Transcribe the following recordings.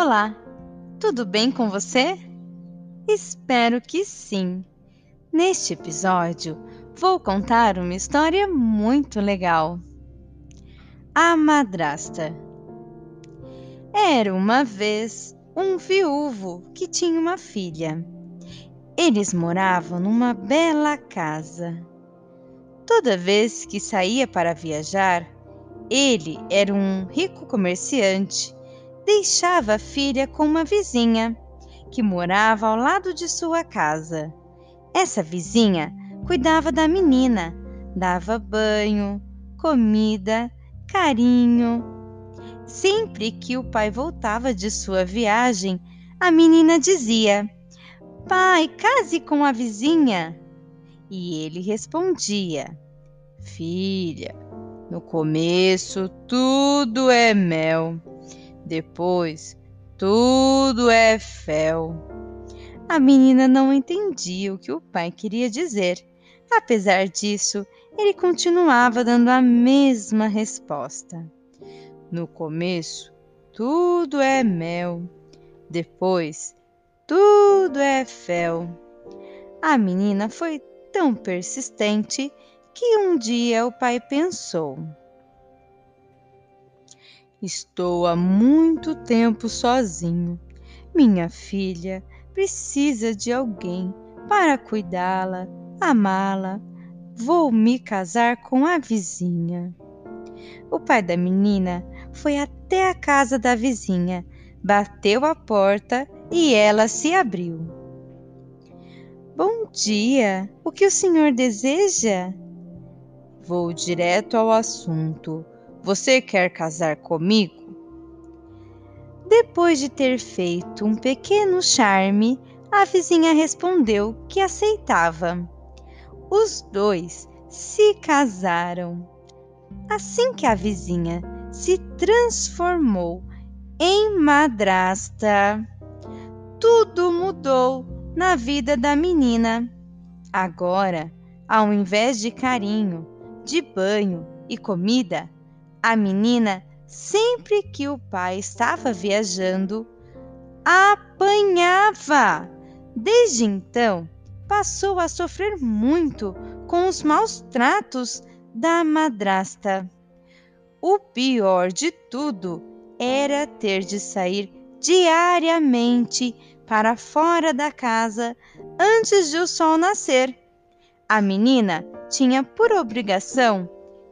Olá, tudo bem com você? Espero que sim. Neste episódio, vou contar uma história muito legal. A Madrasta Era uma vez um viúvo que tinha uma filha. Eles moravam numa bela casa. Toda vez que saía para viajar, ele era um rico comerciante. Deixava a filha com uma vizinha que morava ao lado de sua casa. Essa vizinha cuidava da menina, dava banho, comida, carinho. Sempre que o pai voltava de sua viagem, a menina dizia: Pai, case com a vizinha. E ele respondia: Filha, no começo tudo é mel, depois tudo é fel. A menina não entendia o que o pai queria dizer. Apesar disso, ele continuava dando a mesma resposta. No começo, tudo é mel, depois, tudo é fel. A menina foi tão persistente que um dia o pai pensou: Estou há muito tempo sozinho. Minha filha precisa de alguém para cuidá-la, amá-la. Vou me casar com a vizinha. O pai da menina foi até a casa da vizinha, bateu a porta e ela se abriu. Bom dia! O que o senhor deseja? Vou direto ao assunto. Você quer casar comigo? Depois de ter feito um pequeno charme, a vizinha respondeu que aceitava. Os dois se casaram. Assim que a vizinha se transformou em madrasta, tudo mudou na vida da menina. Agora, ao invés de carinho, de banho e comida, a menina, sempre que o pai estava viajando, apanhava. Desde então, passou a sofrer muito com os maus tratos da madrasta. O pior de tudo era ter de sair diariamente para fora da casa antes de o sol nascer. A menina tinha por obrigação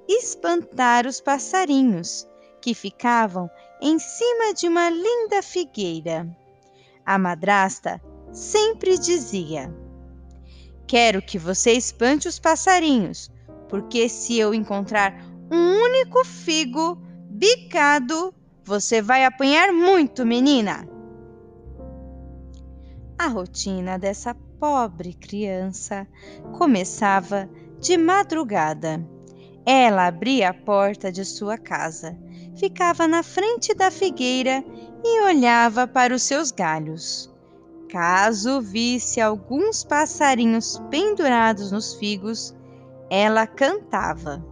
espantar os passarinhos que ficavam em cima de uma linda figueira. A madrasta sempre dizia: Quero que você espante os passarinhos, porque se eu encontrar um único figo bicado, você vai apanhar muito, menina. A rotina dessa pobre criança começava de madrugada. Ela abria a porta de sua casa, ficava na frente da figueira e olhava para os seus galhos. Caso visse alguns passarinhos pendurados nos figos, ela cantava: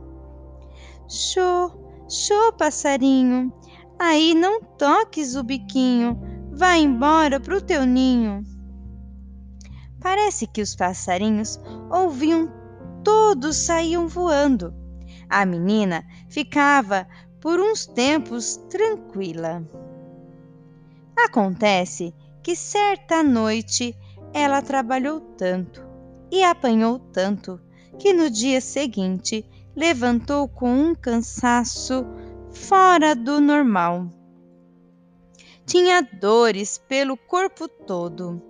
Xô, xô, passarinho, aí não toques o biquinho, vá embora pro teu ninho. Parece que os passarinhos ouviam, todos saíam voando. A menina ficava por uns tempos tranquila. Acontece que certa noite ela trabalhou tanto e apanhou tanto que no dia seguinte levantou com um cansaço fora do normal. Tinha dores pelo corpo todo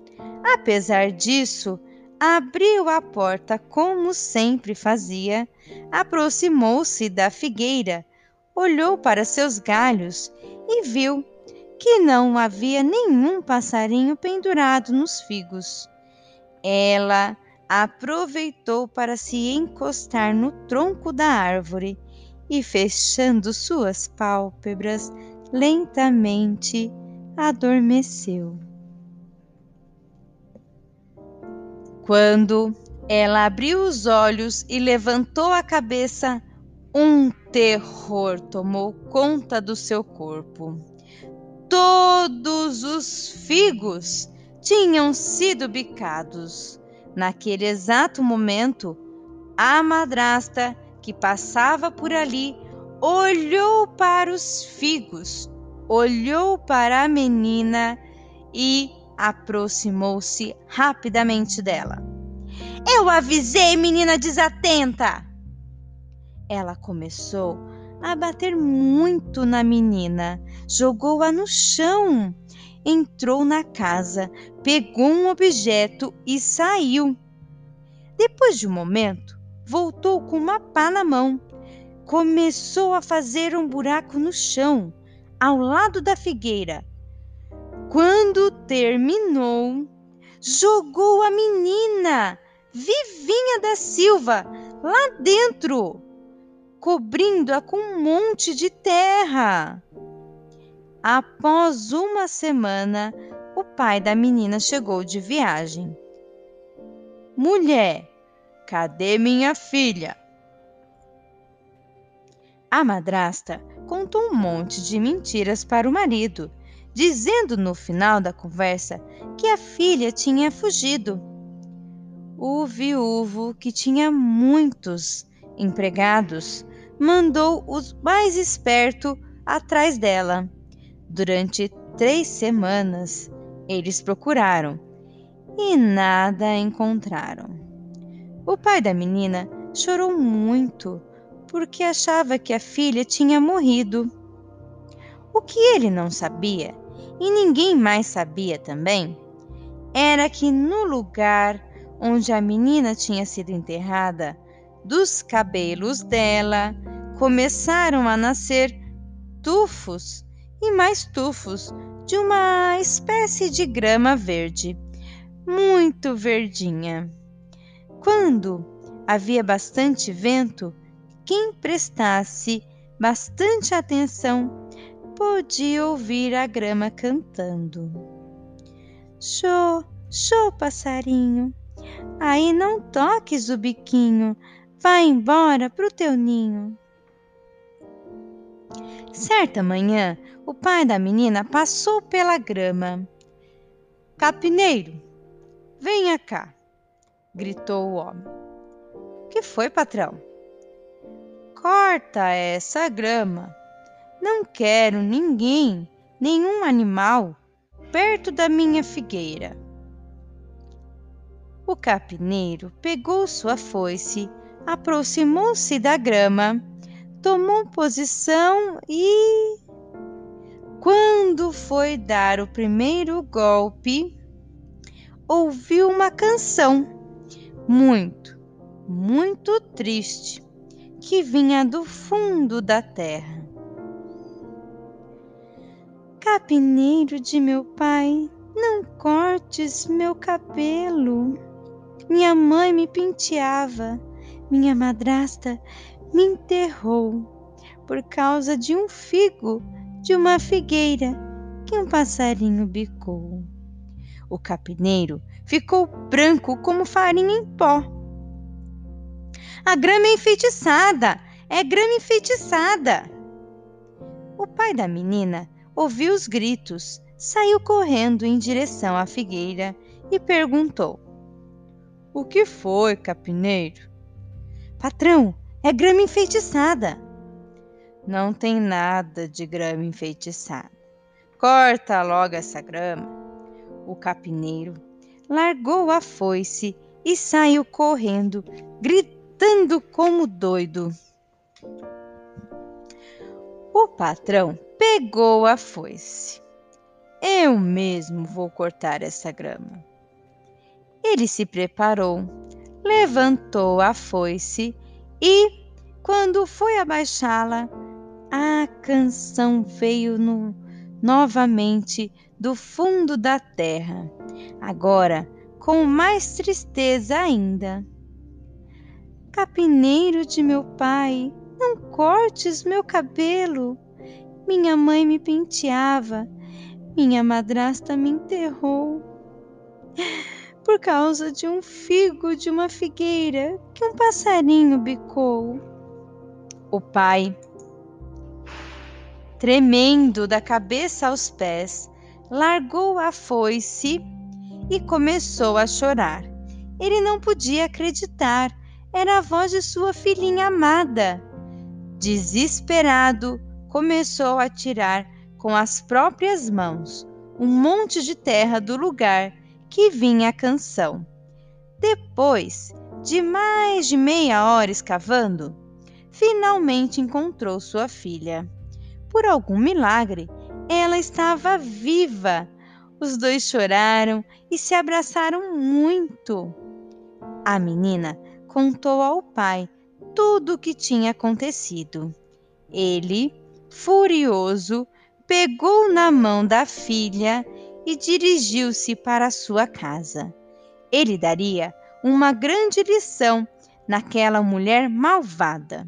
Apesar disso, abriu a porta como sempre fazia, aproximou-se da figueira, olhou para seus galhos e viu que não havia nenhum passarinho pendurado nos figos. Ela aproveitou para se encostar no tronco da árvore e, fechando suas pálpebras, lentamente adormeceu. Quando ela abriu os olhos e levantou a cabeça, um terror tomou conta do seu corpo. todos os figos tinham sido bicados. Naquele exato momento, a madrasta que passava por ali olhou para os figos, olhou para a menina e aproximou-se rapidamente dela. Eu avisei, menina desatenta! Ela começou a bater muito na menina, jogou-a no chão, entrou na casa, pegou um objeto e saiu. Depois de um momento, voltou com uma pá na mão. Começou a fazer um buraco no chão, ao lado da figueira. Quando terminou, jogou a menina, Vivinha da Silva, lá dentro cobrindo-a com um monte de terra. Após uma semana, o pai da menina chegou de viagem. Mulher, cadê minha filha? A madrasta contou um monte de mentiras para o marido, dizendo no final da conversa que a filha tinha fugido. O viúvo, que tinha muitos empregados, mandou os mais espertos atrás dela. Durante três semanas, eles procuraram e nada encontraram. O pai da menina chorou muito porque achava que a filha tinha morrido. O que ele não sabia, e ninguém mais sabia também, era que no lugar onde a menina tinha sido enterrada dos cabelos dela começaram a nascer tufos e mais tufos de uma espécie de grama verde, muito verdinha. Quando havia bastante vento, quem prestasse bastante atenção podia ouvir a grama cantando. Show, show, passarinho, aí não toques o biquinho, Vai embora pro teu ninho. Certa manhã, o pai da menina passou pela grama. Capineiro, venha cá, gritou o homem. Que foi, patrão? Corta essa grama. Não quero ninguém, nenhum animal perto da minha figueira. O capineiro pegou sua foice aproximou-se da grama, tomou posição e. Quando foi dar o primeiro golpe, ouviu uma canção muito, muito triste que vinha do fundo da terra. Capineiro de meu pai, não cortes meu cabelo. Minha mãe me penteava minha madrasta me enterrou por causa de um figo de uma figueira que um passarinho bicou. O capineiro ficou branco como farinha em pó. A grama é enfeitiçada! É grama enfeitiçada! O pai da menina ouviu os gritos, saiu correndo em direção à figueira e perguntou: O que foi, capineiro? Patrão, é grama enfeitiçada. Não tem nada de grama enfeitiçada. Corta logo essa grama. O capineiro largou a foice e saiu correndo, gritando como doido. O patrão pegou a foice. Eu mesmo vou cortar essa grama. Ele se preparou, levantou a foice e, quando foi abaixá-la, a canção veio no, novamente do fundo da terra, agora com mais tristeza ainda. Capineiro de meu pai, não cortes meu cabelo. Minha mãe me penteava, minha madrasta me enterrou por causa de um figo de uma figueira que um passarinho bicou. O pai Tremendo da cabeça aos pés, largou a foice e começou a chorar. Ele não podia acreditar, era a voz de sua filhinha amada. Desesperado, começou a tirar com as próprias mãos um monte de terra do lugar que vinha a canção. Depois de mais de meia hora escavando, finalmente encontrou sua filha. Por algum milagre, ela estava viva. Os dois choraram e se abraçaram muito. A menina contou ao pai tudo o que tinha acontecido. Ele, furioso, pegou na mão da filha e dirigiu-se para sua casa. Ele daria uma grande lição naquela mulher malvada.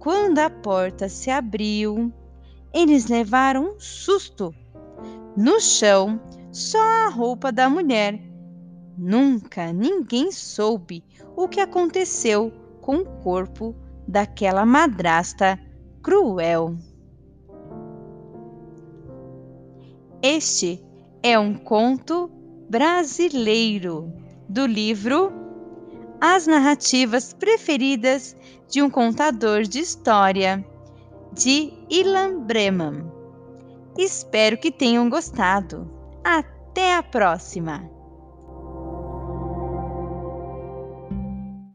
Quando a porta se abriu, eles levaram um susto. No chão, só a roupa da mulher. Nunca ninguém soube o que aconteceu com o corpo daquela madrasta cruel. Este é um conto brasileiro do livro As Narrativas Preferidas de um Contador de História, de Ilan Breman. Espero que tenham gostado. Até a próxima!